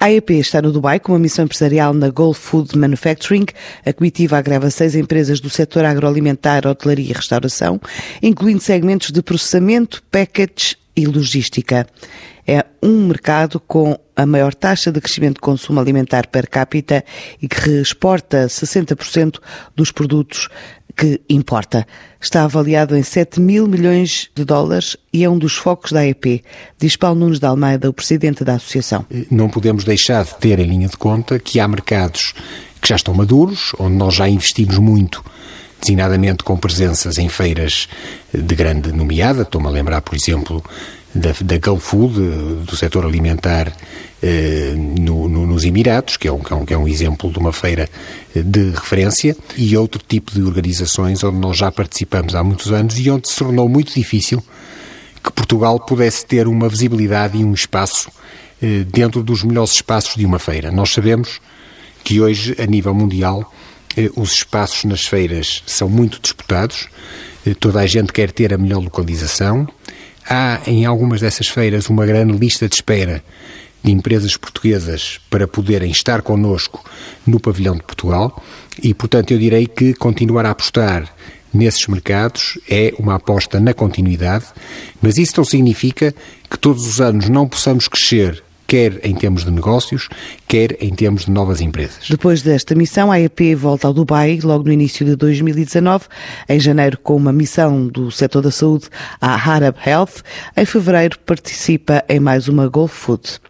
A AEP está no Dubai com uma missão empresarial na Gulf Food Manufacturing. A comitiva agrega seis empresas do setor agroalimentar, hotelaria e restauração, incluindo segmentos de processamento, package e logística. É um mercado com a maior taxa de crescimento de consumo alimentar per capita e que exporta 60% dos produtos que importa. Está avaliado em 7 mil milhões de dólares e é um dos focos da AEP, diz Paulo Nunes de Almeida, o presidente da associação. Não podemos deixar de ter em linha de conta que há mercados que já estão maduros, onde nós já investimos muito designadamente com presenças em feiras de grande nomeada. Estou-me a lembrar, por exemplo, da, da Gulf Food, do setor alimentar eh, nos Emirados, que é, um, que, é um, que é um exemplo de uma feira de referência, e outro tipo de organizações onde nós já participamos há muitos anos e onde se tornou muito difícil que Portugal pudesse ter uma visibilidade e um espaço eh, dentro dos melhores espaços de uma feira. Nós sabemos que hoje, a nível mundial, eh, os espaços nas feiras são muito disputados, eh, toda a gente quer ter a melhor localização, Há em algumas dessas feiras uma grande lista de espera de empresas portuguesas para poderem estar connosco no pavilhão de Portugal e, portanto, eu direi que continuar a apostar nesses mercados é uma aposta na continuidade, mas isso não significa que todos os anos não possamos crescer quer em termos de negócios, quer em termos de novas empresas. Depois desta missão, a EP volta ao Dubai logo no início de 2019, em janeiro com uma missão do setor da saúde à Arab Health, em fevereiro participa em mais uma Gulf Food.